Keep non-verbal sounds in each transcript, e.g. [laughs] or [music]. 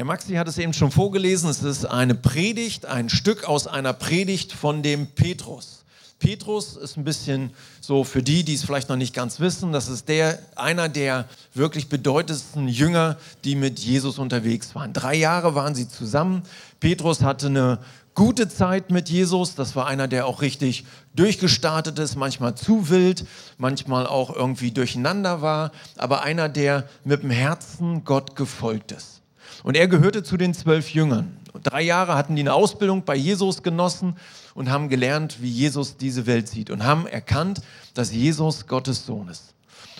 Der Maxi hat es eben schon vorgelesen. Es ist eine Predigt, ein Stück aus einer Predigt von dem Petrus. Petrus ist ein bisschen so für die, die es vielleicht noch nicht ganz wissen, das ist der, einer der wirklich bedeutendsten Jünger, die mit Jesus unterwegs waren. Drei Jahre waren sie zusammen. Petrus hatte eine gute Zeit mit Jesus. Das war einer, der auch richtig durchgestartet ist, manchmal zu wild, manchmal auch irgendwie durcheinander war, aber einer, der mit dem Herzen Gott gefolgt ist. Und er gehörte zu den zwölf Jüngern. Drei Jahre hatten die eine Ausbildung bei Jesus genossen und haben gelernt, wie Jesus diese Welt sieht und haben erkannt, dass Jesus Gottes Sohn ist.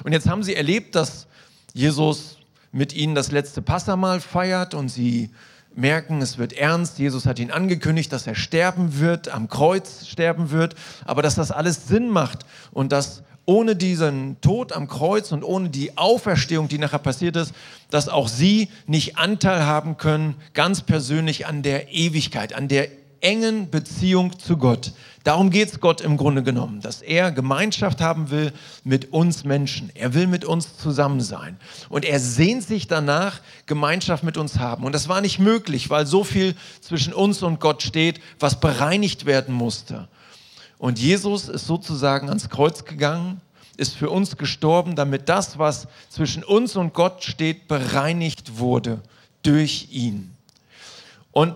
Und jetzt haben sie erlebt, dass Jesus mit ihnen das letzte Passamal feiert und sie merken, es wird ernst. Jesus hat ihnen angekündigt, dass er sterben wird, am Kreuz sterben wird, aber dass das alles Sinn macht und dass ohne diesen Tod am Kreuz und ohne die Auferstehung, die nachher passiert ist, dass auch sie nicht Anteil haben können, ganz persönlich an der Ewigkeit, an der engen Beziehung zu Gott. Darum geht es Gott im Grunde genommen, dass er Gemeinschaft haben will mit uns Menschen. Er will mit uns zusammen sein. Und er sehnt sich danach, Gemeinschaft mit uns haben. Und das war nicht möglich, weil so viel zwischen uns und Gott steht, was bereinigt werden musste. Und Jesus ist sozusagen ans Kreuz gegangen, ist für uns gestorben, damit das, was zwischen uns und Gott steht, bereinigt wurde durch ihn. Und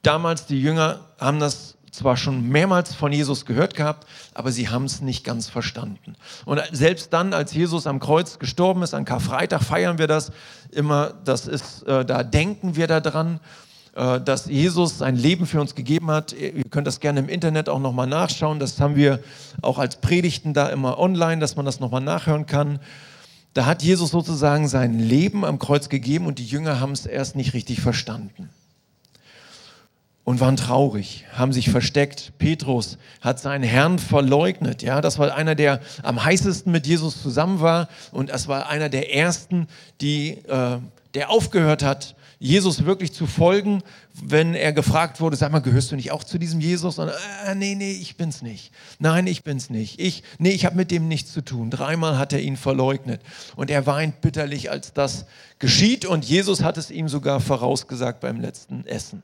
damals die Jünger haben das zwar schon mehrmals von Jesus gehört gehabt, aber sie haben es nicht ganz verstanden. Und selbst dann, als Jesus am Kreuz gestorben ist, an Karfreitag feiern wir das immer, das ist, äh, da denken wir daran. Äh, dass Jesus sein Leben für uns gegeben hat. Ihr könnt das gerne im Internet auch nochmal nachschauen. Das haben wir auch als Predigten da immer online, dass man das nochmal nachhören kann. Da hat Jesus sozusagen sein Leben am Kreuz gegeben und die Jünger haben es erst nicht richtig verstanden und waren traurig, haben sich versteckt. Petrus hat seinen Herrn verleugnet. Ja, das war einer, der am heißesten mit Jesus zusammen war und das war einer der ersten, die, äh, der aufgehört hat, Jesus wirklich zu folgen, wenn er gefragt wurde, sag mal, gehörst du nicht auch zu diesem Jesus? Und äh, nee, nee, ich bin's nicht. Nein, ich bin's nicht. Ich, nee, ich habe mit dem nichts zu tun. Dreimal hat er ihn verleugnet und er weint bitterlich, als das geschieht und Jesus hat es ihm sogar vorausgesagt beim letzten Essen.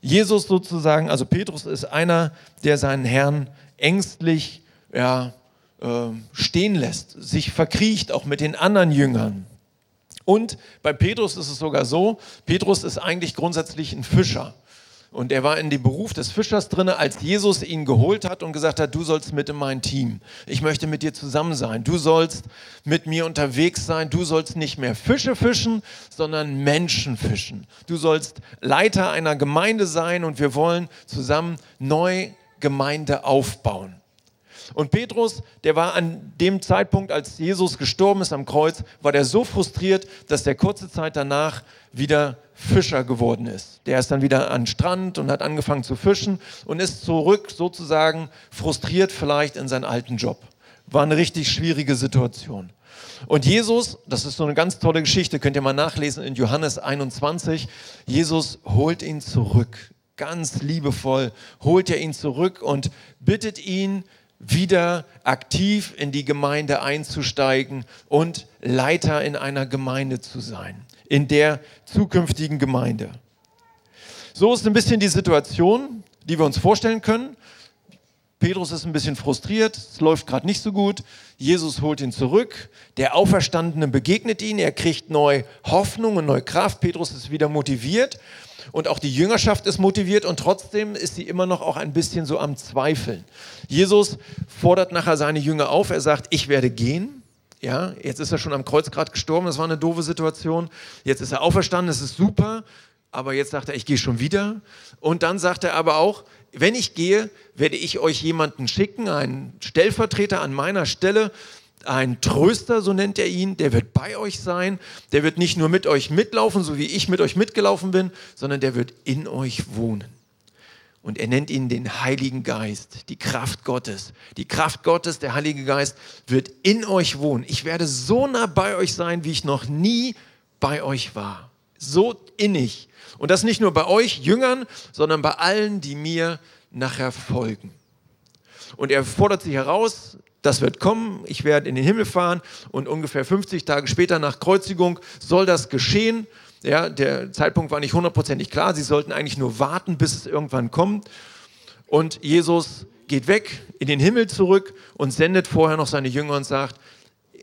Jesus sozusagen, also Petrus ist einer, der seinen Herrn ängstlich ja, äh, stehen lässt, sich verkriecht, auch mit den anderen Jüngern. Und bei Petrus ist es sogar so, Petrus ist eigentlich grundsätzlich ein Fischer. Und er war in dem Beruf des Fischers drin, als Jesus ihn geholt hat und gesagt hat, du sollst mit in mein Team. Ich möchte mit dir zusammen sein. Du sollst mit mir unterwegs sein. Du sollst nicht mehr Fische fischen, sondern Menschen fischen. Du sollst Leiter einer Gemeinde sein und wir wollen zusammen neu Gemeinde aufbauen. Und Petrus, der war an dem Zeitpunkt, als Jesus gestorben ist am Kreuz, war der so frustriert, dass der kurze Zeit danach wieder Fischer geworden ist. Der ist dann wieder an Strand und hat angefangen zu fischen und ist zurück sozusagen frustriert vielleicht in seinen alten Job. War eine richtig schwierige Situation. Und Jesus, das ist so eine ganz tolle Geschichte, könnt ihr mal nachlesen in Johannes 21, Jesus holt ihn zurück, ganz liebevoll holt er ihn zurück und bittet ihn, wieder aktiv in die Gemeinde einzusteigen und Leiter in einer Gemeinde zu sein, in der zukünftigen Gemeinde. So ist ein bisschen die Situation, die wir uns vorstellen können. Petrus ist ein bisschen frustriert, es läuft gerade nicht so gut. Jesus holt ihn zurück. Der Auferstandene begegnet ihn, er kriegt neue Hoffnung und neue Kraft. Petrus ist wieder motiviert und auch die Jüngerschaft ist motiviert und trotzdem ist sie immer noch auch ein bisschen so am Zweifeln. Jesus fordert nachher seine Jünger auf, er sagt, ich werde gehen. Ja, jetzt ist er schon am Kreuz gerade gestorben, das war eine doofe Situation. Jetzt ist er auferstanden, das ist super, aber jetzt sagt er, ich gehe schon wieder. Und dann sagt er aber auch, wenn ich gehe, werde ich euch jemanden schicken, einen Stellvertreter an meiner Stelle, ein Tröster, so nennt er ihn, der wird bei euch sein, der wird nicht nur mit euch mitlaufen, so wie ich mit euch mitgelaufen bin, sondern der wird in euch wohnen. Und er nennt ihn den Heiligen Geist, die Kraft Gottes. Die Kraft Gottes, der Heilige Geist, wird in euch wohnen. Ich werde so nah bei euch sein, wie ich noch nie bei euch war. So innig. Und das nicht nur bei euch Jüngern, sondern bei allen, die mir nachher folgen. Und er fordert sie heraus, das wird kommen, ich werde in den Himmel fahren und ungefähr 50 Tage später nach Kreuzigung soll das geschehen. Ja, der Zeitpunkt war nicht hundertprozentig klar. Sie sollten eigentlich nur warten, bis es irgendwann kommt. Und Jesus geht weg in den Himmel zurück und sendet vorher noch seine Jünger und sagt,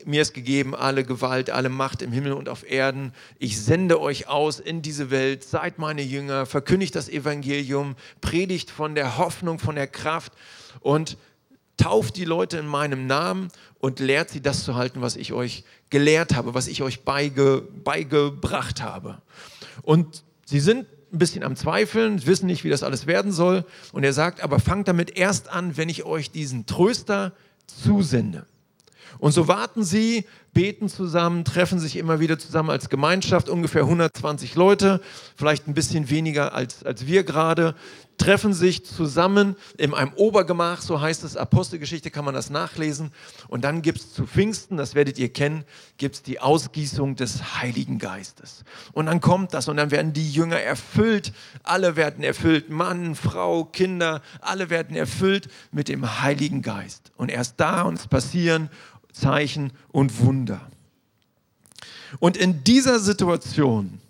mir ist gegeben alle Gewalt, alle Macht im Himmel und auf Erden. Ich sende euch aus in diese Welt, seid meine Jünger, verkündigt das Evangelium, predigt von der Hoffnung, von der Kraft und tauft die Leute in meinem Namen und lehrt sie das zu halten, was ich euch gelehrt habe, was ich euch beige, beigebracht habe. Und sie sind ein bisschen am Zweifeln, wissen nicht, wie das alles werden soll. Und er sagt, aber fangt damit erst an, wenn ich euch diesen Tröster zusende. Und so warten sie, beten zusammen, treffen sich immer wieder zusammen als Gemeinschaft, ungefähr 120 Leute, vielleicht ein bisschen weniger als, als wir gerade, treffen sich zusammen in einem Obergemach, so heißt es, Apostelgeschichte kann man das nachlesen. Und dann gibt es zu Pfingsten, das werdet ihr kennen, gibt es die Ausgießung des Heiligen Geistes. Und dann kommt das und dann werden die Jünger erfüllt, alle werden erfüllt, Mann, Frau, Kinder, alle werden erfüllt mit dem Heiligen Geist. Und erst da uns passieren Zeichen und Wunder. Und in dieser Situation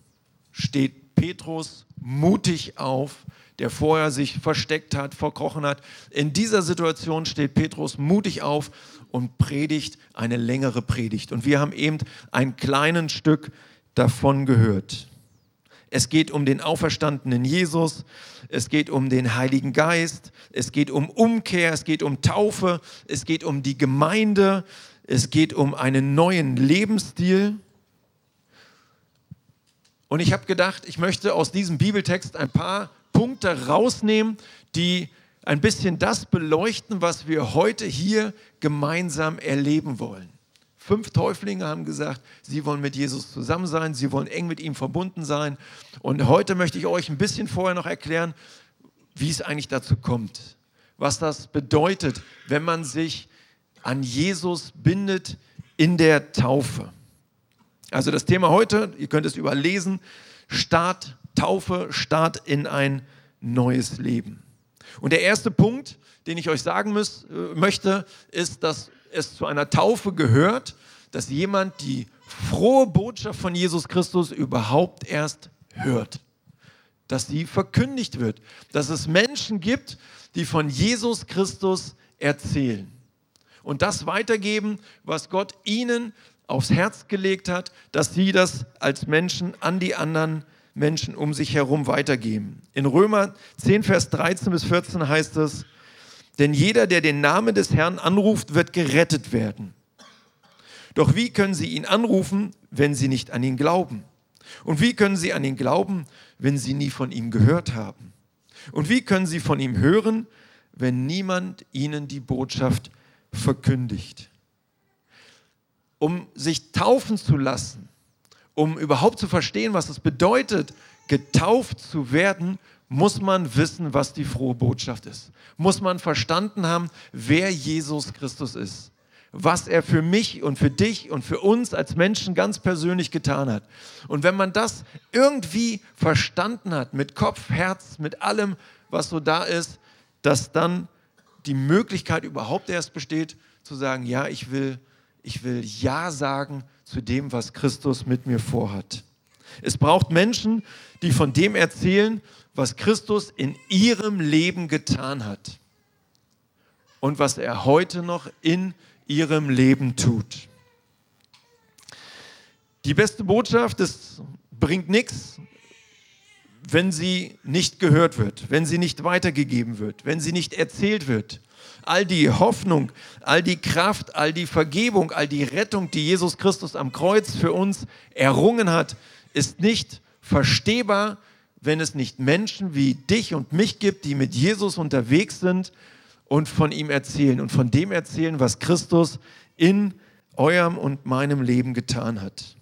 steht Petrus mutig auf, der vorher sich versteckt hat, verkrochen hat. In dieser Situation steht Petrus mutig auf und predigt eine längere Predigt. Und wir haben eben ein kleines Stück davon gehört. Es geht um den auferstandenen Jesus, es geht um den Heiligen Geist, es geht um Umkehr, es geht um Taufe, es geht um die Gemeinde, es geht um einen neuen Lebensstil. Und ich habe gedacht, ich möchte aus diesem Bibeltext ein paar Punkte rausnehmen, die ein bisschen das beleuchten, was wir heute hier gemeinsam erleben wollen. Fünf Täuflinge haben gesagt, sie wollen mit Jesus zusammen sein, sie wollen eng mit ihm verbunden sein. Und heute möchte ich euch ein bisschen vorher noch erklären, wie es eigentlich dazu kommt, was das bedeutet, wenn man sich an Jesus bindet in der Taufe. Also das Thema heute, ihr könnt es überlesen, Start, Taufe, Start in ein neues Leben. Und der erste Punkt, den ich euch sagen muss, äh, möchte, ist, dass es zu einer Taufe gehört, dass jemand die frohe Botschaft von Jesus Christus überhaupt erst hört. Dass sie verkündigt wird. Dass es Menschen gibt, die von Jesus Christus erzählen und das weitergeben, was Gott ihnen aufs Herz gelegt hat, dass sie das als Menschen an die anderen Menschen um sich herum weitergeben. In Römer 10, Vers 13 bis 14 heißt es, denn jeder, der den Namen des Herrn anruft, wird gerettet werden. Doch wie können sie ihn anrufen, wenn sie nicht an ihn glauben? Und wie können sie an ihn glauben, wenn sie nie von ihm gehört haben? Und wie können sie von ihm hören, wenn niemand ihnen die Botschaft verkündigt. Um sich taufen zu lassen, um überhaupt zu verstehen, was es bedeutet, getauft zu werden, muss man wissen, was die frohe Botschaft ist. Muss man verstanden haben, wer Jesus Christus ist. Was er für mich und für dich und für uns als Menschen ganz persönlich getan hat. Und wenn man das irgendwie verstanden hat, mit Kopf, Herz, mit allem, was so da ist, dass dann die Möglichkeit überhaupt erst besteht, zu sagen, ja, ich will, ich will Ja sagen zu dem, was Christus mit mir vorhat. Es braucht Menschen, die von dem erzählen, was Christus in ihrem Leben getan hat und was er heute noch in ihrem Leben tut. Die beste Botschaft, es bringt nichts, wenn sie nicht gehört wird, wenn sie nicht weitergegeben wird, wenn sie nicht erzählt wird. All die Hoffnung, all die Kraft, all die Vergebung, all die Rettung, die Jesus Christus am Kreuz für uns errungen hat, ist nicht verstehbar, wenn es nicht Menschen wie dich und mich gibt, die mit Jesus unterwegs sind und von ihm erzählen und von dem erzählen, was Christus in eurem und meinem Leben getan hat.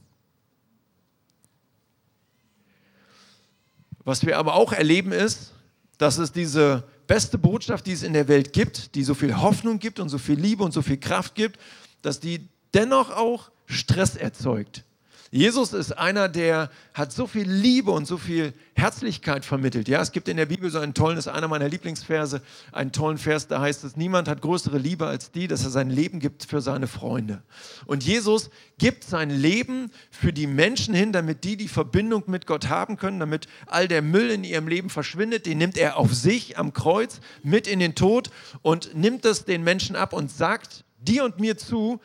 Was wir aber auch erleben ist, dass es diese beste Botschaft, die es in der Welt gibt, die so viel Hoffnung gibt und so viel Liebe und so viel Kraft gibt, dass die dennoch auch Stress erzeugt. Jesus ist einer, der hat so viel Liebe und so viel Herzlichkeit vermittelt. Ja, es gibt in der Bibel so einen tollen, das ist einer meiner Lieblingsverse, einen tollen Vers, da heißt es, niemand hat größere Liebe als die, dass er sein Leben gibt für seine Freunde. Und Jesus gibt sein Leben für die Menschen hin, damit die die Verbindung mit Gott haben können, damit all der Müll in ihrem Leben verschwindet, den nimmt er auf sich am Kreuz mit in den Tod und nimmt das den Menschen ab und sagt dir und mir zu,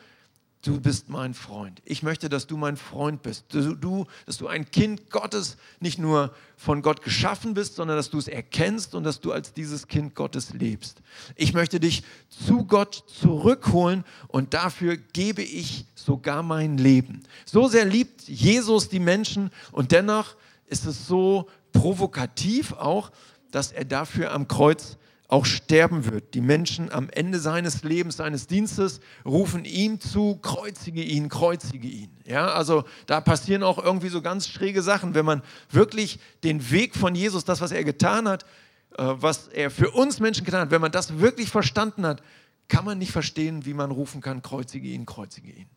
du bist mein Freund. Ich möchte, dass du mein Freund bist. Du, du, dass du ein Kind Gottes nicht nur von Gott geschaffen bist, sondern dass du es erkennst und dass du als dieses Kind Gottes lebst. Ich möchte dich zu Gott zurückholen und dafür gebe ich sogar mein Leben. So sehr liebt Jesus die Menschen und dennoch ist es so provokativ auch, dass er dafür am Kreuz auch sterben wird. Die Menschen am Ende seines Lebens, seines Dienstes rufen ihm zu, kreuzige ihn, kreuzige ihn. Ja, also da passieren auch irgendwie so ganz schräge Sachen, wenn man wirklich den Weg von Jesus, das, was er getan hat, äh, was er für uns Menschen getan hat, wenn man das wirklich verstanden hat, kann man nicht verstehen, wie man rufen kann, kreuzige ihn, kreuzige ihn.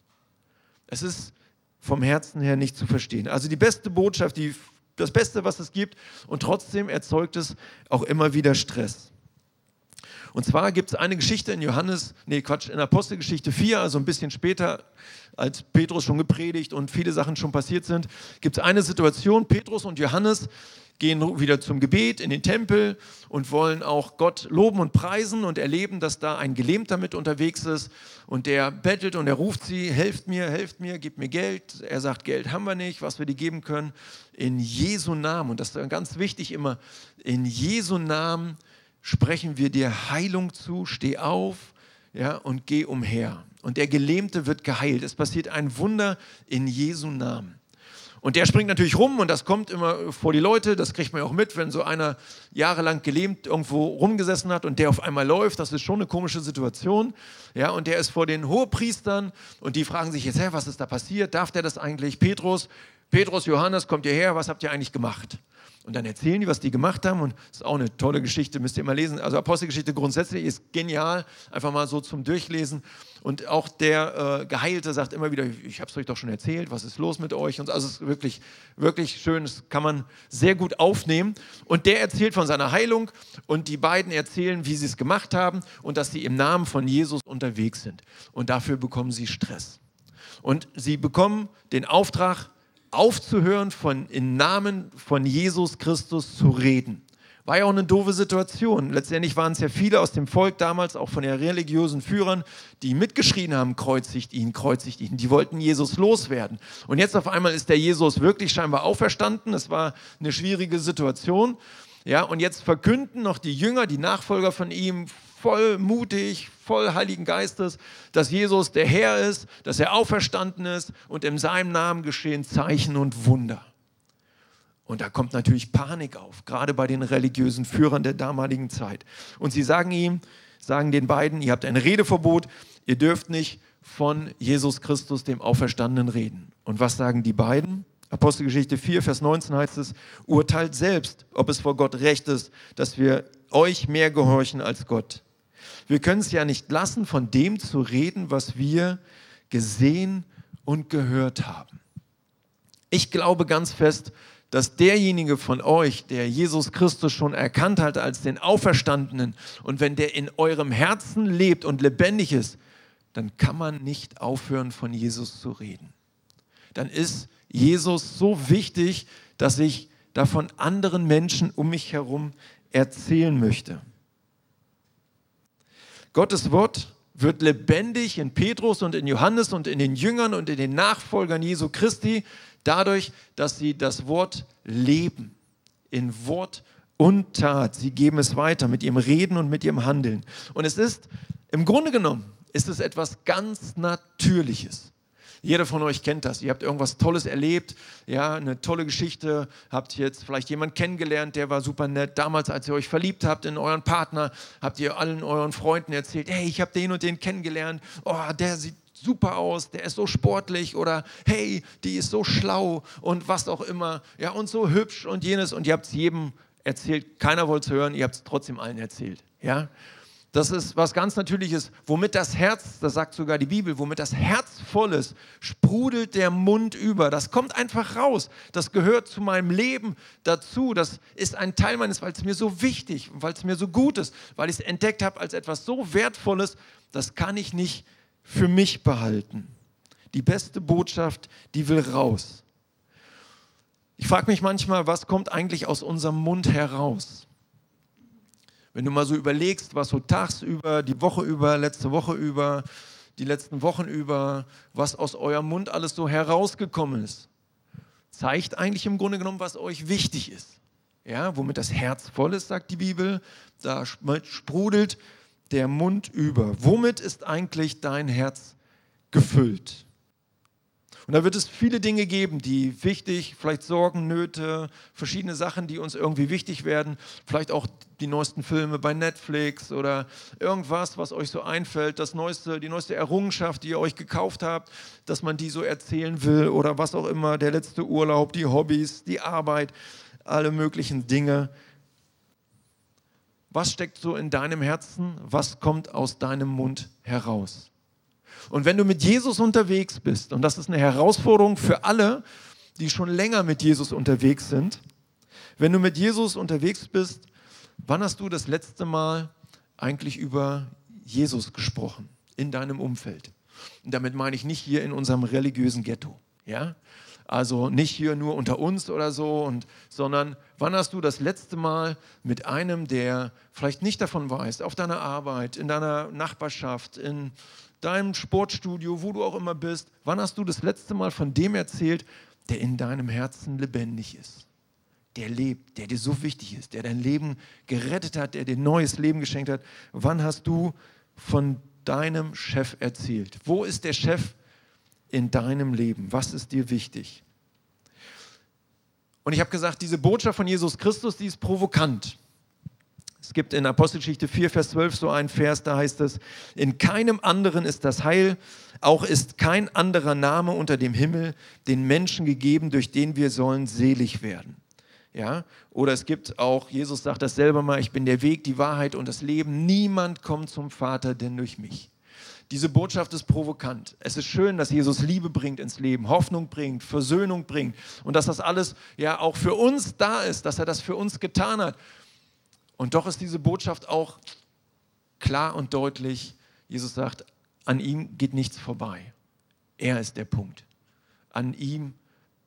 Es ist vom Herzen her nicht zu verstehen. Also die beste Botschaft, die, das Beste, was es gibt, und trotzdem erzeugt es auch immer wieder Stress. Und zwar gibt es eine Geschichte in Johannes, nee Quatsch, in Apostelgeschichte 4, also ein bisschen später, als Petrus schon gepredigt und viele Sachen schon passiert sind, gibt es eine Situation, Petrus und Johannes gehen wieder zum Gebet in den Tempel und wollen auch Gott loben und preisen und erleben, dass da ein Gelähmter mit unterwegs ist und der bettelt und er ruft sie, helft mir, helft mir, gib mir Geld. Er sagt, Geld haben wir nicht, was wir dir geben können. In Jesu Namen, und das ist ganz wichtig immer, in Jesu Namen sprechen wir dir Heilung zu, steh auf ja, und geh umher. Und der Gelähmte wird geheilt. Es passiert ein Wunder in Jesu Namen. Und der springt natürlich rum und das kommt immer vor die Leute, das kriegt man ja auch mit, wenn so einer jahrelang gelähmt irgendwo rumgesessen hat und der auf einmal läuft, das ist schon eine komische Situation. Ja, und der ist vor den Hohepriestern und die fragen sich jetzt, hä, was ist da passiert? Darf der das eigentlich? Petrus, Petrus, Johannes, kommt ihr her, was habt ihr eigentlich gemacht? Und dann erzählen die, was die gemacht haben. Und das ist auch eine tolle Geschichte, müsst ihr mal lesen. Also Apostelgeschichte grundsätzlich ist genial, einfach mal so zum Durchlesen. Und auch der äh, Geheilte sagt immer wieder, ich habe es euch doch schon erzählt, was ist los mit euch? Und also es ist wirklich, wirklich schön, das kann man sehr gut aufnehmen. Und der erzählt von seiner Heilung und die beiden erzählen, wie sie es gemacht haben und dass sie im Namen von Jesus unterwegs sind. Und dafür bekommen sie Stress. Und sie bekommen den Auftrag, aufzuhören, von, im Namen von Jesus Christus zu reden. War ja auch eine doofe Situation. Letztendlich waren es ja viele aus dem Volk damals, auch von den religiösen Führern, die mitgeschrien haben, kreuzigt ihn, kreuzigt ihn. Die wollten Jesus loswerden. Und jetzt auf einmal ist der Jesus wirklich scheinbar auferstanden. Es war eine schwierige Situation. Ja, und jetzt verkünden noch die Jünger, die Nachfolger von ihm, voll mutig, voll Heiligen Geistes, dass Jesus der Herr ist, dass er auferstanden ist und in seinem Namen geschehen Zeichen und Wunder. Und da kommt natürlich Panik auf, gerade bei den religiösen Führern der damaligen Zeit. Und sie sagen ihm, sagen den beiden, ihr habt ein Redeverbot, ihr dürft nicht von Jesus Christus, dem Auferstandenen, reden. Und was sagen die beiden? Apostelgeschichte 4, Vers 19 heißt es, urteilt selbst, ob es vor Gott recht ist, dass wir euch mehr gehorchen als Gott. Wir können es ja nicht lassen, von dem zu reden, was wir gesehen und gehört haben. Ich glaube ganz fest, dass derjenige von euch, der Jesus Christus schon erkannt hat als den Auferstandenen und wenn der in eurem Herzen lebt und lebendig ist, dann kann man nicht aufhören, von Jesus zu reden. Dann ist Jesus so wichtig, dass ich davon anderen Menschen um mich herum erzählen möchte. Gottes Wort wird lebendig in Petrus und in Johannes und in den Jüngern und in den Nachfolgern Jesu Christi dadurch, dass sie das Wort leben. In Wort und Tat. Sie geben es weiter mit ihrem Reden und mit ihrem Handeln. Und es ist im Grunde genommen, ist es etwas ganz Natürliches. Jeder von euch kennt das. Ihr habt irgendwas Tolles erlebt, ja, eine tolle Geschichte, habt jetzt vielleicht jemanden kennengelernt, der war super nett. Damals, als ihr euch verliebt habt in euren Partner, habt ihr allen euren Freunden erzählt, hey, ich habe den und den kennengelernt. Oh, der sieht super aus, der ist so sportlich oder hey, die ist so schlau und was auch immer. Ja, und so hübsch und jenes und ihr habt es jedem erzählt. Keiner wollte es hören, ihr habt es trotzdem allen erzählt. Ja? Das ist was ganz Natürliches. Womit das Herz, das sagt sogar die Bibel, womit das Herz voll ist, sprudelt der Mund über. Das kommt einfach raus. Das gehört zu meinem Leben dazu. Das ist ein Teil meines, weil es mir so wichtig weil es mir so gut ist, weil ich es entdeckt habe als etwas so Wertvolles, das kann ich nicht für mich behalten. Die beste Botschaft, die will raus. Ich frage mich manchmal, was kommt eigentlich aus unserem Mund heraus? Wenn du mal so überlegst, was so tagsüber, die Woche über, letzte Woche über, die letzten Wochen über, was aus eurem Mund alles so herausgekommen ist, zeigt eigentlich im Grunde genommen, was euch wichtig ist. Ja, womit das Herz voll ist, sagt die Bibel, da sprudelt der Mund über. Womit ist eigentlich dein Herz gefüllt? Und da wird es viele Dinge geben, die wichtig, vielleicht Sorgen, Nöte, verschiedene Sachen, die uns irgendwie wichtig werden. Vielleicht auch die neuesten Filme bei Netflix oder irgendwas, was euch so einfällt, das neueste, die neueste Errungenschaft, die ihr euch gekauft habt, dass man die so erzählen will oder was auch immer, der letzte Urlaub, die Hobbys, die Arbeit, alle möglichen Dinge. Was steckt so in deinem Herzen? Was kommt aus deinem Mund heraus? Und wenn du mit Jesus unterwegs bist, und das ist eine Herausforderung für alle, die schon länger mit Jesus unterwegs sind, wenn du mit Jesus unterwegs bist, wann hast du das letzte Mal eigentlich über Jesus gesprochen in deinem Umfeld? Und damit meine ich nicht hier in unserem religiösen Ghetto, ja? Also nicht hier nur unter uns oder so, und, sondern wann hast du das letzte Mal mit einem, der vielleicht nicht davon weiß, auf deiner Arbeit, in deiner Nachbarschaft, in deinem Sportstudio, wo du auch immer bist, wann hast du das letzte Mal von dem erzählt, der in deinem Herzen lebendig ist? Der lebt, der dir so wichtig ist, der dein Leben gerettet hat, der dir neues Leben geschenkt hat. Wann hast du von deinem Chef erzählt? Wo ist der Chef in deinem Leben? Was ist dir wichtig? Und ich habe gesagt, diese Botschaft von Jesus Christus, die ist provokant. Es gibt in Apostelgeschichte 4, Vers 12 so einen Vers, da heißt es, in keinem anderen ist das Heil, auch ist kein anderer Name unter dem Himmel den Menschen gegeben, durch den wir sollen selig werden. Ja? Oder es gibt auch, Jesus sagt das selber mal, ich bin der Weg, die Wahrheit und das Leben. Niemand kommt zum Vater denn durch mich. Diese Botschaft ist provokant. Es ist schön, dass Jesus Liebe bringt ins Leben, Hoffnung bringt, Versöhnung bringt und dass das alles ja auch für uns da ist, dass er das für uns getan hat. Und doch ist diese Botschaft auch klar und deutlich. Jesus sagt, an ihm geht nichts vorbei. Er ist der Punkt. An ihm,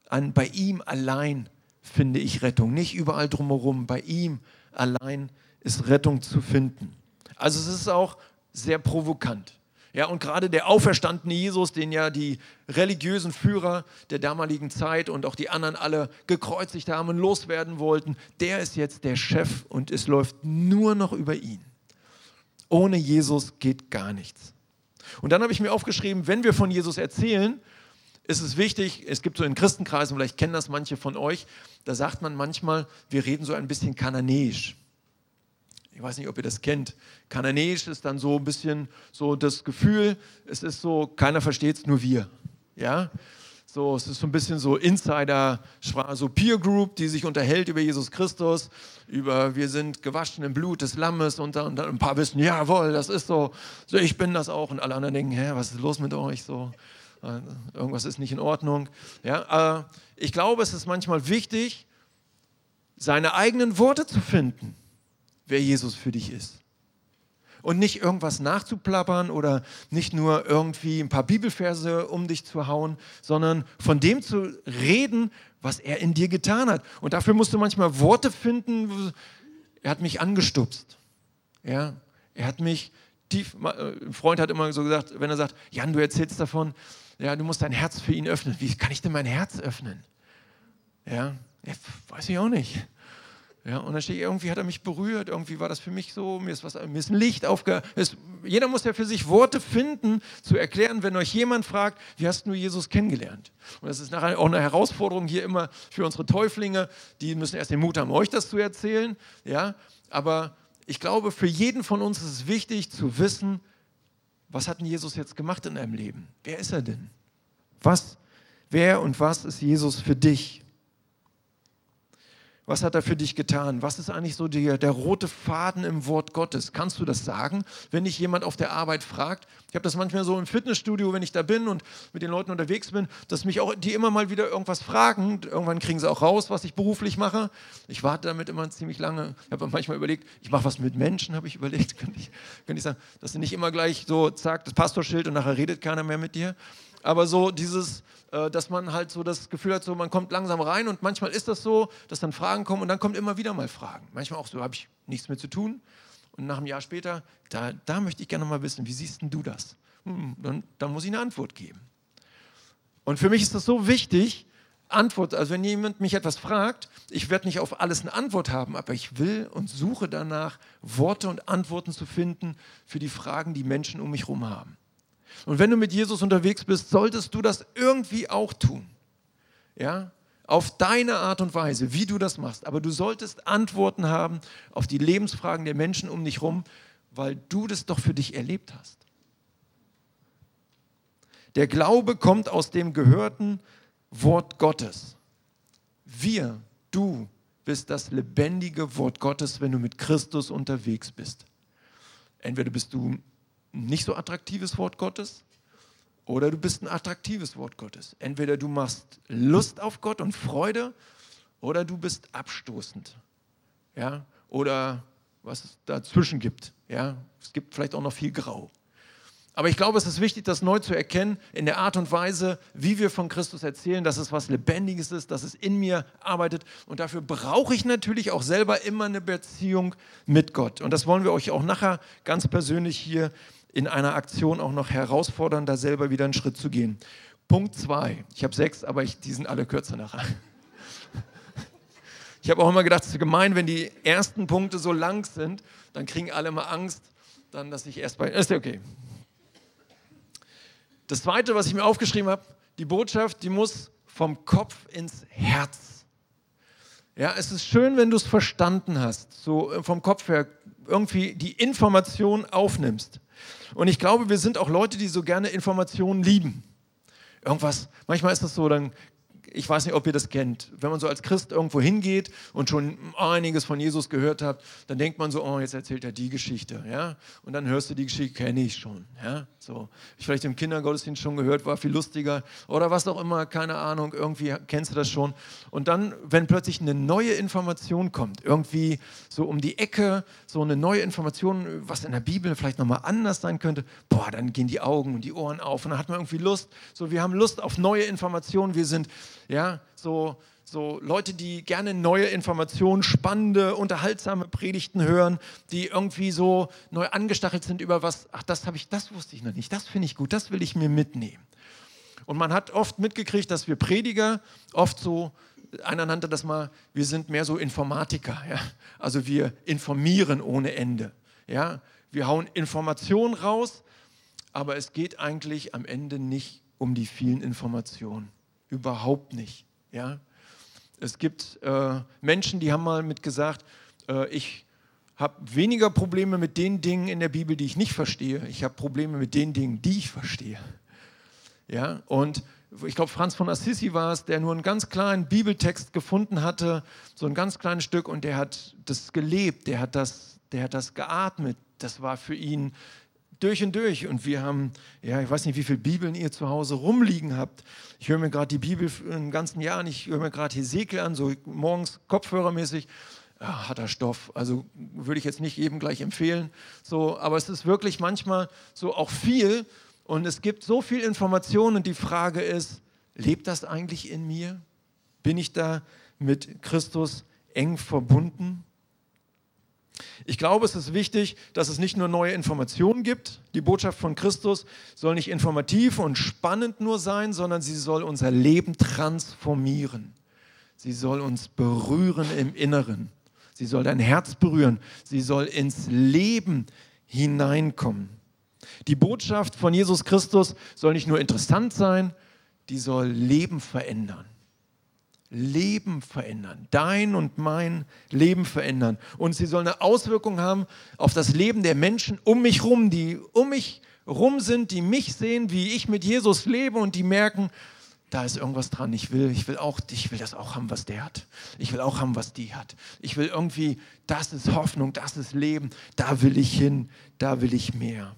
an, bei ihm allein finde ich Rettung. Nicht überall drumherum. Bei ihm allein ist Rettung zu finden. Also es ist auch sehr provokant. Ja, und gerade der auferstandene Jesus, den ja die religiösen Führer der damaligen Zeit und auch die anderen alle gekreuzigt haben und loswerden wollten, der ist jetzt der Chef und es läuft nur noch über ihn. Ohne Jesus geht gar nichts. Und dann habe ich mir aufgeschrieben, wenn wir von Jesus erzählen, ist es wichtig, es gibt so in Christenkreisen, vielleicht kennen das manche von euch, da sagt man manchmal, wir reden so ein bisschen kananäisch ich weiß nicht, ob ihr das kennt. Kananäisch ist dann so ein bisschen so das Gefühl, es ist so, keiner versteht es, nur wir. Ja? So, es ist so ein bisschen so Insider, so Peer Group, die sich unterhält über Jesus Christus, über wir sind gewaschen im Blut des Lammes und dann, und dann ein paar wissen, jawohl, das ist so, so, ich bin das auch und alle anderen denken, hä, was ist los mit euch so? Äh, irgendwas ist nicht in Ordnung. Ja, äh, ich glaube, es ist manchmal wichtig, seine eigenen Worte zu finden wer Jesus für dich ist. Und nicht irgendwas nachzuplappern oder nicht nur irgendwie ein paar Bibelverse um dich zu hauen, sondern von dem zu reden, was er in dir getan hat. Und dafür musst du manchmal Worte finden. Er hat mich angestupst. Ja, er hat mich tief. Ein Freund hat immer so gesagt, wenn er sagt, Jan, du erzählst davon, ja, du musst dein Herz für ihn öffnen. Wie kann ich denn mein Herz öffnen? Ja, weiß ich auch nicht. Ja, und dann stehe ich, irgendwie hat er mich berührt, irgendwie war das für mich so, mir ist, was, mir ist ein Licht aufge... jeder muss ja für sich Worte finden, zu erklären, wenn euch jemand fragt, wie hast du Jesus kennengelernt? Und das ist nachher auch eine Herausforderung hier immer für unsere Täuflinge, die müssen erst den Mut haben, euch das zu erzählen. Ja, aber ich glaube, für jeden von uns ist es wichtig zu wissen, was hat denn Jesus jetzt gemacht in deinem Leben? Wer ist er denn? Was, wer und was ist Jesus für dich? Was hat er für dich getan? Was ist eigentlich so der, der rote Faden im Wort Gottes? Kannst du das sagen, wenn dich jemand auf der Arbeit fragt? Ich habe das manchmal so im Fitnessstudio, wenn ich da bin und mit den Leuten unterwegs bin, dass mich auch die immer mal wieder irgendwas fragen. Irgendwann kriegen sie auch raus, was ich beruflich mache. Ich warte damit immer ziemlich lange. Ich habe manchmal überlegt, ich mache was mit Menschen, habe ich überlegt. [laughs] Könnte ich, könnte ich sagen, dass sie nicht immer gleich so, zack, das Pastorschild und nachher redet keiner mehr mit dir. Aber so dieses, äh, dass man halt so das Gefühl hat, so man kommt langsam rein und manchmal ist das so, dass dann Fragen kommen und dann kommt immer wieder mal Fragen. Manchmal auch so, habe ich nichts mehr zu tun. Und nach einem Jahr später, da, da möchte ich gerne mal wissen, wie siehst denn du das? Hm, dann, dann muss ich eine Antwort geben. Und für mich ist das so wichtig, Antwort, also wenn jemand mich etwas fragt, ich werde nicht auf alles eine Antwort haben, aber ich will und suche danach, Worte und Antworten zu finden für die Fragen, die Menschen um mich herum haben. Und wenn du mit Jesus unterwegs bist, solltest du das irgendwie auch tun. Ja? Auf deine Art und Weise, wie du das machst. Aber du solltest Antworten haben auf die Lebensfragen der Menschen um dich herum, weil du das doch für dich erlebt hast. Der Glaube kommt aus dem gehörten Wort Gottes. Wir, du bist das lebendige Wort Gottes, wenn du mit Christus unterwegs bist. Entweder bist du nicht so attraktives Wort Gottes oder du bist ein attraktives Wort Gottes. Entweder du machst Lust auf Gott und Freude oder du bist abstoßend. Ja? Oder was es dazwischen gibt. Ja? Es gibt vielleicht auch noch viel Grau. Aber ich glaube, es ist wichtig, das neu zu erkennen in der Art und Weise, wie wir von Christus erzählen, dass es was Lebendiges ist, dass es in mir arbeitet. Und dafür brauche ich natürlich auch selber immer eine Beziehung mit Gott. Und das wollen wir euch auch nachher ganz persönlich hier in einer Aktion auch noch herausfordern, da selber wieder einen Schritt zu gehen. Punkt zwei. Ich habe sechs, aber ich, die sind alle kürzer nachher. [laughs] Ich habe auch immer gedacht, es ist gemein, wenn die ersten Punkte so lang sind, dann kriegen alle mal Angst, dann, dass ich erst bei. Ist ja okay. Das zweite, was ich mir aufgeschrieben habe, die Botschaft, die muss vom Kopf ins Herz. Ja, es ist schön, wenn du es verstanden hast, so äh, vom Kopf her irgendwie die Information aufnimmst. Und ich glaube, wir sind auch Leute, die so gerne Informationen lieben. Irgendwas, manchmal ist das so, dann ich weiß nicht, ob ihr das kennt. Wenn man so als Christ irgendwo hingeht und schon einiges von Jesus gehört hat, dann denkt man so, oh, jetzt erzählt er die Geschichte, ja? Und dann hörst du die Geschichte, kenne ich schon, ja? So, ich vielleicht im Kindergottesdienst schon gehört, war viel lustiger oder was auch immer, keine Ahnung, irgendwie kennst du das schon. Und dann, wenn plötzlich eine neue Information kommt, irgendwie so um die Ecke, so eine neue Information, was in der Bibel vielleicht nochmal anders sein könnte, boah, dann gehen die Augen und die Ohren auf und dann hat man irgendwie Lust, so wir haben Lust auf neue Informationen, wir sind ja, so, so Leute, die gerne neue Informationen, spannende, unterhaltsame Predigten hören, die irgendwie so neu angestachelt sind über was, ach, das habe ich, das wusste ich noch nicht, das finde ich gut, das will ich mir mitnehmen. Und man hat oft mitgekriegt, dass wir Prediger oft so, einer nannte das mal, wir sind mehr so Informatiker, ja? also wir informieren ohne Ende. Ja? Wir hauen Informationen raus, aber es geht eigentlich am Ende nicht um die vielen Informationen. Überhaupt nicht. Ja? Es gibt äh, Menschen, die haben mal mit gesagt, äh, ich habe weniger Probleme mit den Dingen in der Bibel, die ich nicht verstehe. Ich habe Probleme mit den Dingen, die ich verstehe. Ja? Und ich glaube, Franz von Assisi war es, der nur einen ganz kleinen Bibeltext gefunden hatte, so ein ganz kleines Stück, und der hat das gelebt, der hat das, der hat das geatmet. Das war für ihn durch und durch. Und wir haben, ja, ich weiß nicht, wie viele Bibeln ihr zu Hause rumliegen habt. Ich höre mir gerade die Bibel im ganzen Jahr an. Ich höre mir gerade Hesekiel an, so morgens kopfhörermäßig. Ja, harter Stoff. Also würde ich jetzt nicht jedem gleich empfehlen. So, aber es ist wirklich manchmal so auch viel. Und es gibt so viel Information. Und die Frage ist, lebt das eigentlich in mir? Bin ich da mit Christus eng verbunden? Ich glaube, es ist wichtig, dass es nicht nur neue Informationen gibt. Die Botschaft von Christus soll nicht informativ und spannend nur sein, sondern sie soll unser Leben transformieren. Sie soll uns berühren im Inneren. Sie soll dein Herz berühren. Sie soll ins Leben hineinkommen. Die Botschaft von Jesus Christus soll nicht nur interessant sein, die soll Leben verändern. Leben verändern, dein und mein Leben verändern. Und sie soll eine Auswirkung haben auf das Leben der Menschen um mich rum, die um mich rum sind, die mich sehen, wie ich mit Jesus lebe und die merken, da ist irgendwas dran. Ich will, ich will auch, ich will das auch haben, was der hat. Ich will auch haben, was die hat. Ich will irgendwie, das ist Hoffnung, das ist Leben. Da will ich hin, da will ich mehr.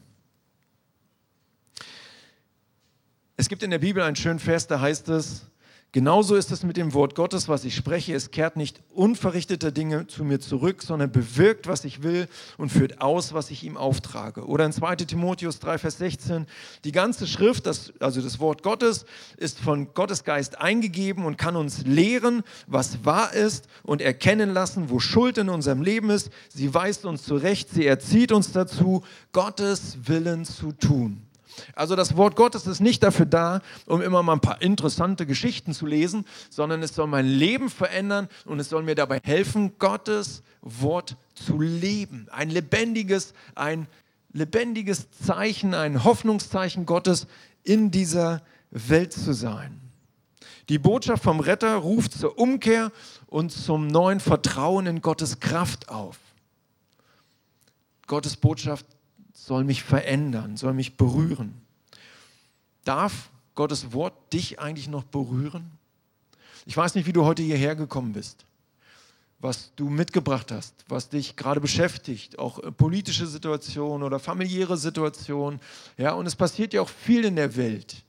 Es gibt in der Bibel einen schönen Vers, da heißt es, Genauso ist es mit dem Wort Gottes, was ich spreche. Es kehrt nicht unverrichteter Dinge zu mir zurück, sondern bewirkt, was ich will und führt aus, was ich ihm auftrage. Oder in 2 Timotheus 3, Vers 16, die ganze Schrift, das, also das Wort Gottes, ist von Gottes Geist eingegeben und kann uns lehren, was wahr ist und erkennen lassen, wo Schuld in unserem Leben ist. Sie weist uns zurecht, sie erzieht uns dazu, Gottes Willen zu tun. Also das Wort Gottes ist nicht dafür da, um immer mal ein paar interessante Geschichten zu lesen, sondern es soll mein Leben verändern und es soll mir dabei helfen, Gottes Wort zu leben. Ein lebendiges, ein lebendiges Zeichen, ein Hoffnungszeichen Gottes in dieser Welt zu sein. Die Botschaft vom Retter ruft zur Umkehr und zum neuen Vertrauen in Gottes Kraft auf. Gottes Botschaft soll mich verändern, soll mich berühren. Darf Gottes Wort dich eigentlich noch berühren? Ich weiß nicht, wie du heute hierher gekommen bist, was du mitgebracht hast, was dich gerade beschäftigt, auch äh, politische Situationen oder familiäre Situationen. Ja, und es passiert ja auch viel in der Welt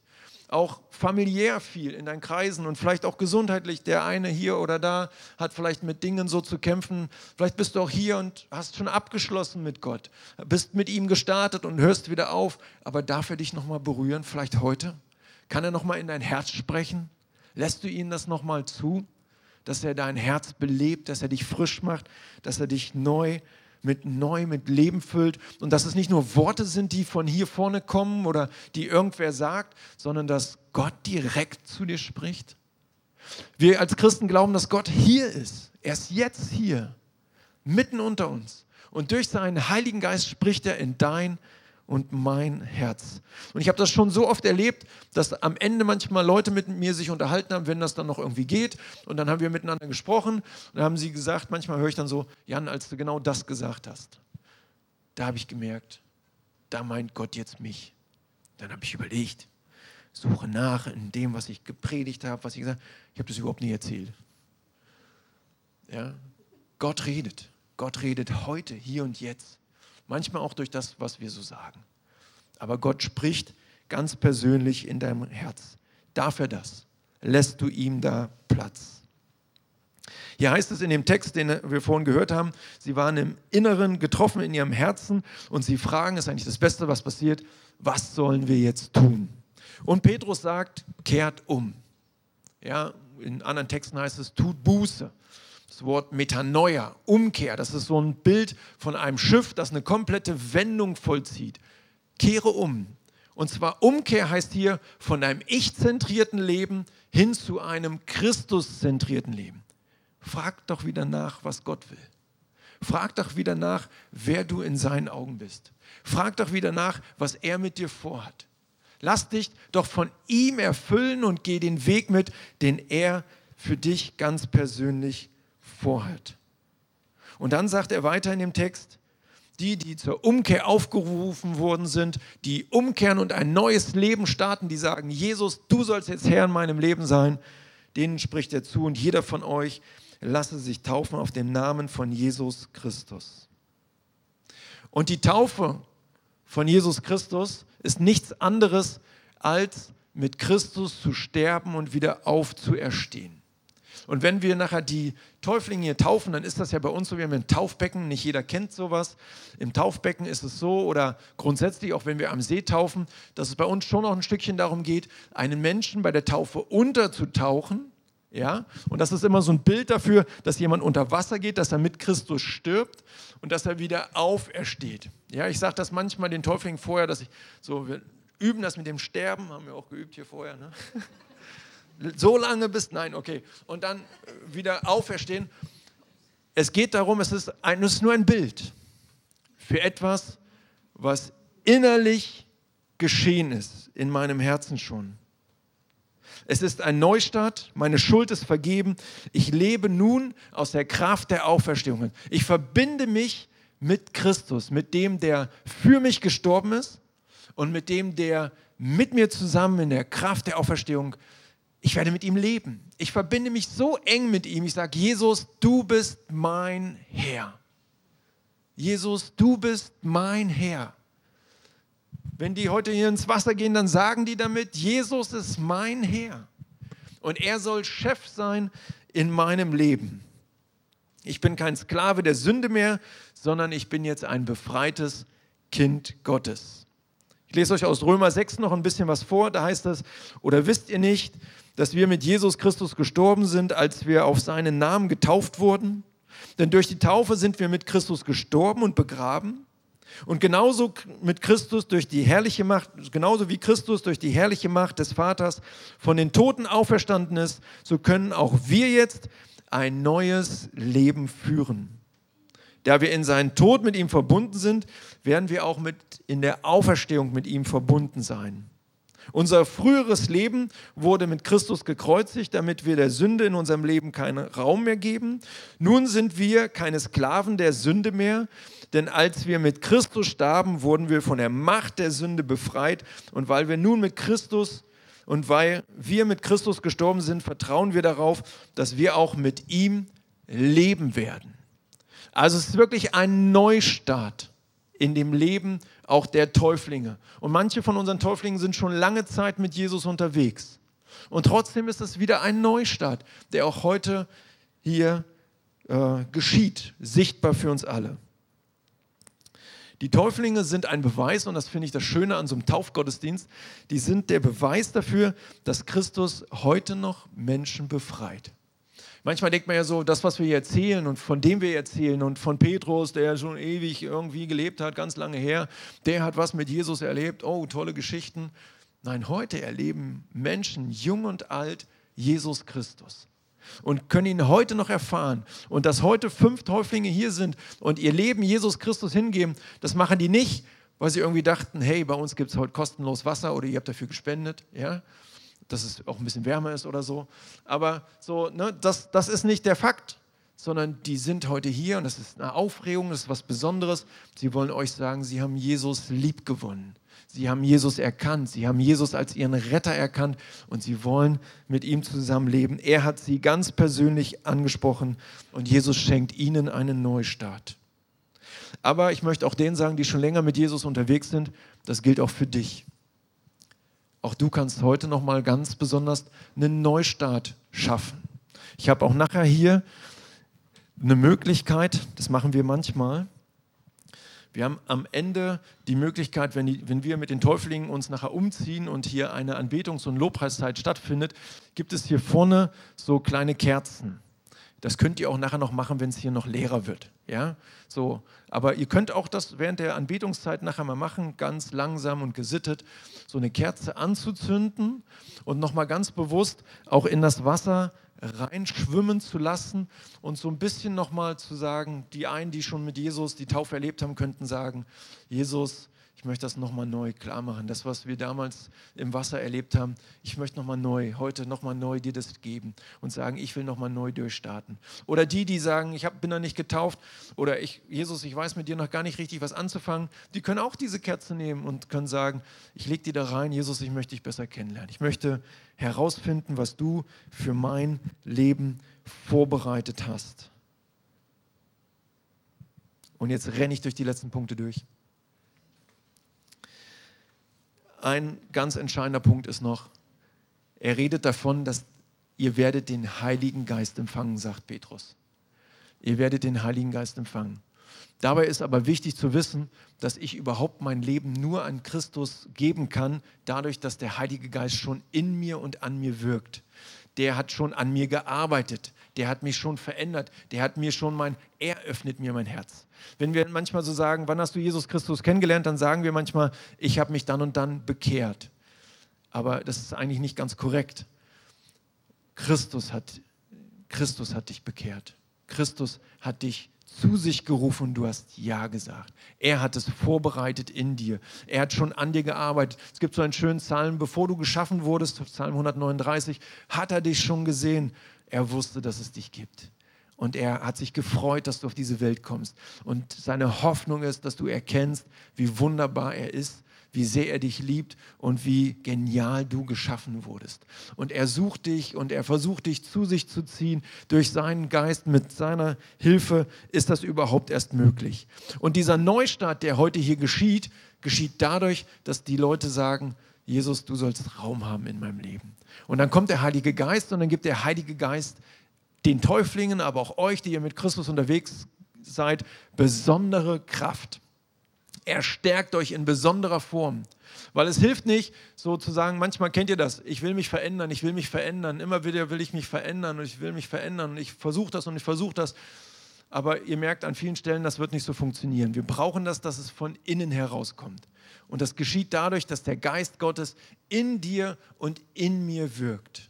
auch familiär viel in deinen Kreisen und vielleicht auch gesundheitlich. Der eine hier oder da hat vielleicht mit Dingen so zu kämpfen. Vielleicht bist du auch hier und hast schon abgeschlossen mit Gott, bist mit ihm gestartet und hörst wieder auf. Aber darf er dich nochmal berühren, vielleicht heute? Kann er nochmal in dein Herz sprechen? Lässt du ihm das nochmal zu, dass er dein Herz belebt, dass er dich frisch macht, dass er dich neu mit neu, mit Leben füllt und dass es nicht nur Worte sind, die von hier vorne kommen oder die irgendwer sagt, sondern dass Gott direkt zu dir spricht. Wir als Christen glauben, dass Gott hier ist. Er ist jetzt hier, mitten unter uns. Und durch seinen Heiligen Geist spricht er in dein und mein Herz. Und ich habe das schon so oft erlebt, dass am Ende manchmal Leute mit mir sich unterhalten haben, wenn das dann noch irgendwie geht. Und dann haben wir miteinander gesprochen und dann haben sie gesagt, manchmal höre ich dann so, Jan, als du genau das gesagt hast, da habe ich gemerkt, da meint Gott jetzt mich. Dann habe ich überlegt, suche nach in dem, was ich gepredigt habe, was ich gesagt habe. Ich habe das überhaupt nie erzählt. Ja? Gott redet. Gott redet heute, hier und jetzt manchmal auch durch das, was wir so sagen. Aber Gott spricht ganz persönlich in deinem Herz. Darf er das? Lässt du ihm da Platz? Hier heißt es in dem Text, den wir vorhin gehört haben, sie waren im Inneren getroffen in ihrem Herzen und sie fragen, ist eigentlich das Beste, was passiert, was sollen wir jetzt tun? Und Petrus sagt, kehrt um. Ja, in anderen Texten heißt es, tut Buße das Wort Metanoia, Umkehr, das ist so ein Bild von einem Schiff, das eine komplette Wendung vollzieht. Kehre um. Und zwar Umkehr heißt hier von einem ich-zentrierten Leben hin zu einem Christus-zentrierten Leben. Frag doch wieder nach, was Gott will. Frag doch wieder nach, wer du in seinen Augen bist. Frag doch wieder nach, was er mit dir vorhat. Lass dich doch von ihm erfüllen und geh den Weg mit, den er für dich ganz persönlich vorhat. Und dann sagt er weiter in dem Text, die, die zur Umkehr aufgerufen worden sind, die umkehren und ein neues Leben starten, die sagen, Jesus, du sollst jetzt Herr in meinem Leben sein, denen spricht er zu und jeder von euch lasse sich taufen auf den Namen von Jesus Christus. Und die Taufe von Jesus Christus ist nichts anderes, als mit Christus zu sterben und wieder aufzuerstehen. Und wenn wir nachher die Täuflinge hier taufen, dann ist das ja bei uns so, wir haben ein Taufbecken, nicht jeder kennt sowas. Im Taufbecken ist es so, oder grundsätzlich auch wenn wir am See taufen, dass es bei uns schon noch ein Stückchen darum geht, einen Menschen bei der Taufe unterzutauchen. Ja? Und das ist immer so ein Bild dafür, dass jemand unter Wasser geht, dass er mit Christus stirbt und dass er wieder aufersteht. Ja, ich sage das manchmal den Täuflingen vorher, dass ich so, wir üben das mit dem Sterben, haben wir auch geübt hier vorher. Ne? So lange bist, nein, okay, und dann wieder auferstehen. Es geht darum, es ist, ein, es ist nur ein Bild für etwas, was innerlich geschehen ist, in meinem Herzen schon. Es ist ein Neustart, meine Schuld ist vergeben. Ich lebe nun aus der Kraft der Auferstehung. Ich verbinde mich mit Christus, mit dem, der für mich gestorben ist und mit dem, der mit mir zusammen in der Kraft der Auferstehung ich werde mit ihm leben. Ich verbinde mich so eng mit ihm. Ich sage, Jesus, du bist mein Herr. Jesus, du bist mein Herr. Wenn die heute hier ins Wasser gehen, dann sagen die damit, Jesus ist mein Herr. Und er soll Chef sein in meinem Leben. Ich bin kein Sklave der Sünde mehr, sondern ich bin jetzt ein befreites Kind Gottes. Ich lese euch aus Römer 6 noch ein bisschen was vor. Da heißt es, oder wisst ihr nicht, dass wir mit Jesus Christus gestorben sind, als wir auf seinen Namen getauft wurden? Denn durch die Taufe sind wir mit Christus gestorben und begraben. Und genauso mit Christus durch die herrliche Macht, genauso wie Christus durch die herrliche Macht des Vaters von den Toten auferstanden ist, so können auch wir jetzt ein neues Leben führen. Da wir in seinen Tod mit ihm verbunden sind, werden wir auch mit in der Auferstehung mit ihm verbunden sein. Unser früheres Leben wurde mit Christus gekreuzigt, damit wir der Sünde in unserem Leben keinen Raum mehr geben. Nun sind wir keine Sklaven der Sünde mehr, denn als wir mit Christus starben, wurden wir von der Macht der Sünde befreit. Und weil wir nun mit Christus und weil wir mit Christus gestorben sind, vertrauen wir darauf, dass wir auch mit ihm leben werden. Also es ist wirklich ein Neustart in dem Leben auch der Täuflinge. Und manche von unseren Täuflingen sind schon lange Zeit mit Jesus unterwegs. Und trotzdem ist es wieder ein Neustart, der auch heute hier äh, geschieht, sichtbar für uns alle. Die Täuflinge sind ein Beweis, und das finde ich das Schöne an so einem Taufgottesdienst, die sind der Beweis dafür, dass Christus heute noch Menschen befreit. Manchmal denkt man ja so, das, was wir erzählen und von dem wir erzählen und von Petrus, der schon ewig irgendwie gelebt hat, ganz lange her, der hat was mit Jesus erlebt, oh, tolle Geschichten. Nein, heute erleben Menschen, jung und alt, Jesus Christus und können ihn heute noch erfahren. Und dass heute fünf Täuflinge hier sind und ihr Leben Jesus Christus hingeben, das machen die nicht, weil sie irgendwie dachten, hey, bei uns gibt es heute kostenlos Wasser oder ihr habt dafür gespendet, ja, dass es auch ein bisschen wärmer ist oder so. Aber so, ne, das, das ist nicht der Fakt, sondern die sind heute hier und das ist eine Aufregung, das ist was Besonderes. Sie wollen euch sagen, sie haben Jesus lieb gewonnen. Sie haben Jesus erkannt, sie haben Jesus als ihren Retter erkannt und sie wollen mit ihm zusammenleben. Er hat sie ganz persönlich angesprochen und Jesus schenkt ihnen einen Neustart. Aber ich möchte auch denen sagen, die schon länger mit Jesus unterwegs sind, das gilt auch für dich. Auch du kannst heute noch mal ganz besonders einen Neustart schaffen. Ich habe auch nachher hier eine Möglichkeit, das machen wir manchmal. Wir haben am Ende die Möglichkeit, wenn, die, wenn wir mit den Täuflingen uns nachher umziehen und hier eine Anbetungs- und Lobpreiszeit stattfindet, gibt es hier vorne so kleine Kerzen. Das könnt ihr auch nachher noch machen, wenn es hier noch leerer wird. Ja? So, aber ihr könnt auch das während der Anbetungszeit nachher mal machen, ganz langsam und gesittet, so eine Kerze anzuzünden und nochmal ganz bewusst auch in das Wasser reinschwimmen zu lassen und so ein bisschen nochmal zu sagen, die einen, die schon mit Jesus die Taufe erlebt haben, könnten sagen, Jesus, ich möchte das nochmal neu klar machen. Das, was wir damals im Wasser erlebt haben, ich möchte nochmal neu, heute nochmal neu dir das geben und sagen, ich will nochmal neu durchstarten. Oder die, die sagen, ich hab, bin da nicht getauft oder ich, Jesus, ich weiß mit dir noch gar nicht richtig was anzufangen, die können auch diese Kerze nehmen und können sagen, ich lege die da rein, Jesus, ich möchte dich besser kennenlernen. Ich möchte herausfinden, was du für mein Leben vorbereitet hast. Und jetzt renne ich durch die letzten Punkte durch ein ganz entscheidender Punkt ist noch, er redet davon, dass ihr werdet den Heiligen Geist empfangen, sagt Petrus. Ihr werdet den Heiligen Geist empfangen. Dabei ist aber wichtig zu wissen, dass ich überhaupt mein Leben nur an Christus geben kann, dadurch, dass der Heilige Geist schon in mir und an mir wirkt. Der hat schon an mir gearbeitet der hat mich schon verändert, der hat mir schon mein, er öffnet mir mein Herz. Wenn wir manchmal so sagen, wann hast du Jesus Christus kennengelernt, dann sagen wir manchmal, ich habe mich dann und dann bekehrt. Aber das ist eigentlich nicht ganz korrekt. Christus hat, Christus hat dich bekehrt. Christus hat dich zu sich gerufen und du hast Ja gesagt. Er hat es vorbereitet in dir. Er hat schon an dir gearbeitet. Es gibt so einen schönen Psalm, bevor du geschaffen wurdest, Psalm 139, hat er dich schon gesehen er wusste, dass es dich gibt. Und er hat sich gefreut, dass du auf diese Welt kommst. Und seine Hoffnung ist, dass du erkennst, wie wunderbar er ist, wie sehr er dich liebt und wie genial du geschaffen wurdest. Und er sucht dich und er versucht dich zu sich zu ziehen. Durch seinen Geist, mit seiner Hilfe ist das überhaupt erst möglich. Und dieser Neustart, der heute hier geschieht, geschieht dadurch, dass die Leute sagen, Jesus, du sollst Raum haben in meinem Leben. Und dann kommt der Heilige Geist und dann gibt der Heilige Geist den Täuflingen, aber auch euch, die ihr mit Christus unterwegs seid, besondere Kraft. Er stärkt euch in besonderer Form. Weil es hilft nicht, so zu sagen, manchmal kennt ihr das, ich will mich verändern, ich will mich verändern, immer wieder will ich mich verändern und ich will mich verändern und ich versuche das und ich versuche das. Aber ihr merkt an vielen Stellen, das wird nicht so funktionieren. Wir brauchen das, dass es von innen herauskommt. Und das geschieht dadurch, dass der Geist Gottes in dir und in mir wirkt.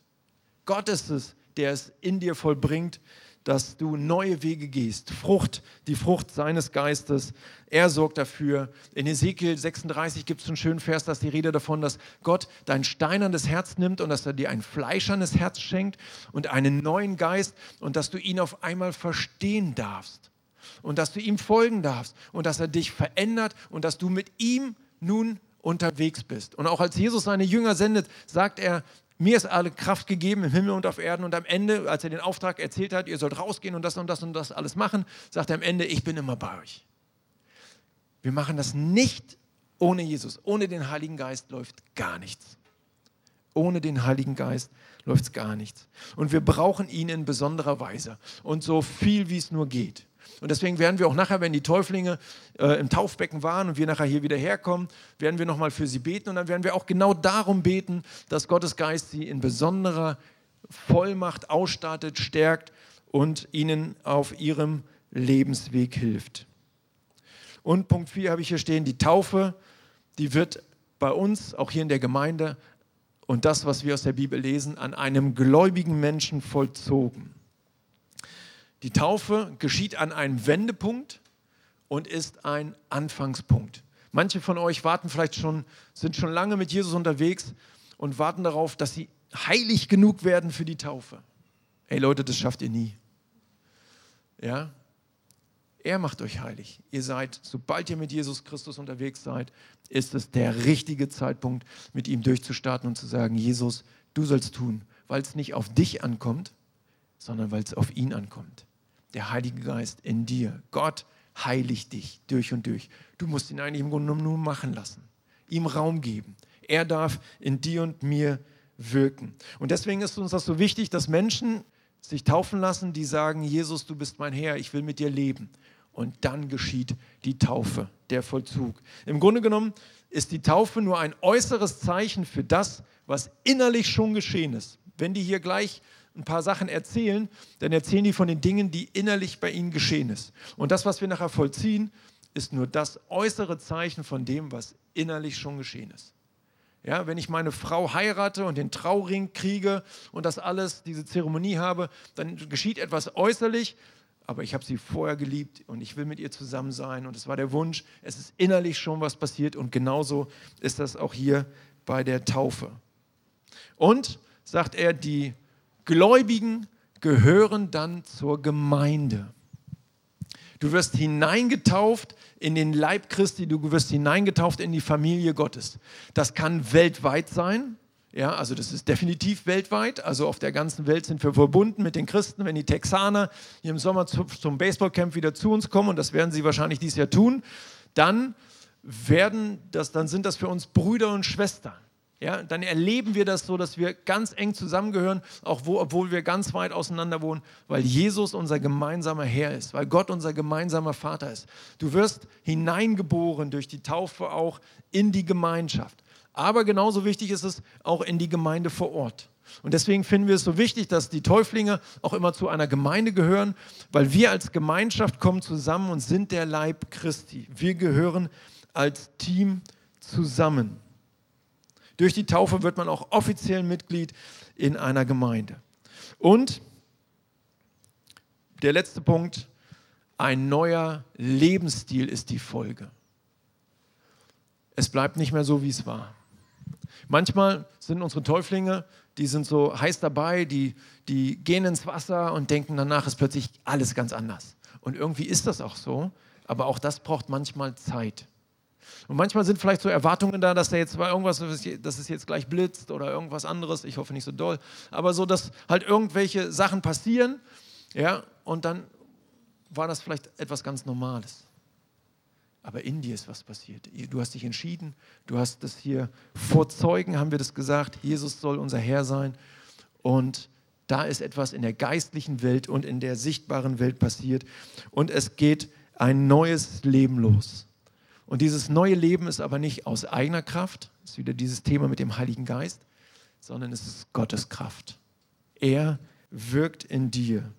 Gott ist es, der es in dir vollbringt, dass du neue Wege gehst. Frucht, die Frucht seines Geistes. Er sorgt dafür. In Ezekiel 36 gibt es einen schönen Vers, dass die Rede davon, dass Gott dein steinernes Herz nimmt und dass er dir ein fleischernes Herz schenkt und einen neuen Geist und dass du ihn auf einmal verstehen darfst und dass du ihm folgen darfst und dass er dich verändert und dass du mit ihm nun unterwegs bist. Und auch als Jesus seine Jünger sendet, sagt er, mir ist alle Kraft gegeben im Himmel und auf Erden. Und am Ende, als er den Auftrag erzählt hat, ihr sollt rausgehen und das und das und das alles machen, sagt er am Ende, ich bin immer bei euch. Wir machen das nicht ohne Jesus. Ohne den Heiligen Geist läuft gar nichts. Ohne den Heiligen Geist läuft gar nichts. Und wir brauchen ihn in besonderer Weise und so viel, wie es nur geht. Und deswegen werden wir auch nachher, wenn die Täuflinge äh, im Taufbecken waren und wir nachher hier wieder herkommen, werden wir nochmal für sie beten und dann werden wir auch genau darum beten, dass Gottes Geist sie in besonderer Vollmacht ausstattet, stärkt und ihnen auf ihrem Lebensweg hilft. Und Punkt 4 habe ich hier stehen, die Taufe, die wird bei uns, auch hier in der Gemeinde, und das, was wir aus der Bibel lesen, an einem gläubigen Menschen vollzogen. Die Taufe geschieht an einem Wendepunkt und ist ein Anfangspunkt. Manche von euch warten vielleicht schon, sind schon lange mit Jesus unterwegs und warten darauf, dass sie heilig genug werden für die Taufe. Ey Leute, das schafft ihr nie. Ja? Er macht euch heilig. Ihr seid, sobald ihr mit Jesus Christus unterwegs seid, ist es der richtige Zeitpunkt, mit ihm durchzustarten und zu sagen, Jesus, du sollst tun, weil es nicht auf dich ankommt, sondern weil es auf ihn ankommt. Der Heilige Geist in dir. Gott heiligt dich durch und durch. Du musst ihn eigentlich im Grunde genommen nur machen lassen. Ihm Raum geben. Er darf in dir und mir wirken. Und deswegen ist uns das so wichtig, dass Menschen sich taufen lassen, die sagen, Jesus, du bist mein Herr, ich will mit dir leben. Und dann geschieht die Taufe, der Vollzug. Im Grunde genommen ist die Taufe nur ein äußeres Zeichen für das, was innerlich schon geschehen ist. Wenn die hier gleich ein paar Sachen erzählen, dann erzählen die von den Dingen, die innerlich bei ihnen geschehen ist. Und das, was wir nachher vollziehen, ist nur das äußere Zeichen von dem, was innerlich schon geschehen ist. Ja, wenn ich meine Frau heirate und den Trauring kriege und das alles, diese Zeremonie habe, dann geschieht etwas äußerlich, aber ich habe sie vorher geliebt und ich will mit ihr zusammen sein und es war der Wunsch, es ist innerlich schon was passiert und genauso ist das auch hier bei der Taufe. Und, sagt er, die Gläubigen gehören dann zur Gemeinde. Du wirst hineingetauft in den Leib Christi, du wirst hineingetauft in die Familie Gottes. Das kann weltweit sein, ja, also das ist definitiv weltweit. Also auf der ganzen Welt sind wir verbunden mit den Christen. Wenn die Texaner hier im Sommer zum Baseballcamp wieder zu uns kommen, und das werden sie wahrscheinlich dieses Jahr tun, dann werden das, dann sind das für uns Brüder und Schwestern ja, dann erleben wir das so, dass wir ganz eng zusammengehören, auch wo, obwohl wir ganz weit auseinander wohnen, weil Jesus unser gemeinsamer Herr ist, weil Gott unser gemeinsamer Vater ist. Du wirst hineingeboren durch die Taufe auch in die Gemeinschaft. Aber genauso wichtig ist es auch in die Gemeinde vor Ort. Und deswegen finden wir es so wichtig, dass die Täuflinge auch immer zu einer Gemeinde gehören, weil wir als Gemeinschaft kommen zusammen und sind der Leib Christi. Wir gehören als Team zusammen. Durch die Taufe wird man auch offiziell Mitglied in einer Gemeinde. Und der letzte Punkt, ein neuer Lebensstil ist die Folge. Es bleibt nicht mehr so, wie es war. Manchmal sind unsere Täuflinge, die sind so heiß dabei, die, die gehen ins Wasser und denken danach ist plötzlich alles ganz anders. Und irgendwie ist das auch so, aber auch das braucht manchmal Zeit. Und manchmal sind vielleicht so Erwartungen da, dass da jetzt irgendwas, dass es jetzt gleich blitzt oder irgendwas anderes. Ich hoffe nicht so doll. Aber so, dass halt irgendwelche Sachen passieren. Ja, und dann war das vielleicht etwas ganz Normales. Aber in dir ist was passiert. Du hast dich entschieden, du hast das hier vor Zeugen, haben wir das gesagt, Jesus soll unser Herr sein. Und da ist etwas in der geistlichen Welt und in der sichtbaren Welt passiert. Und es geht ein neues Leben los. Und dieses neue Leben ist aber nicht aus eigener Kraft, ist wieder dieses Thema mit dem Heiligen Geist, sondern es ist Gottes Kraft. Er wirkt in dir.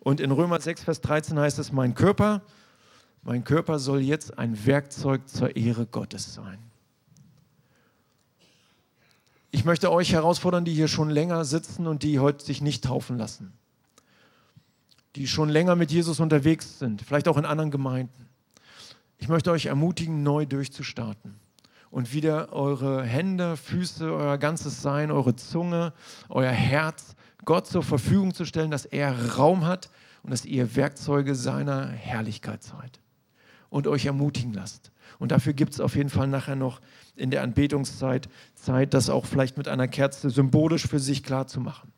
Und in Römer 6, Vers 13 heißt es, mein Körper, mein Körper soll jetzt ein Werkzeug zur Ehre Gottes sein. Ich möchte euch herausfordern, die hier schon länger sitzen und die heute sich nicht taufen lassen. Die schon länger mit Jesus unterwegs sind, vielleicht auch in anderen Gemeinden. Ich möchte euch ermutigen, neu durchzustarten und wieder eure Hände, Füße, euer ganzes Sein, eure Zunge, euer Herz Gott zur Verfügung zu stellen, dass er Raum hat und dass ihr Werkzeuge seiner Herrlichkeit seid und euch ermutigen lasst. Und dafür gibt es auf jeden Fall nachher noch in der Anbetungszeit Zeit, das auch vielleicht mit einer Kerze symbolisch für sich klar zu machen.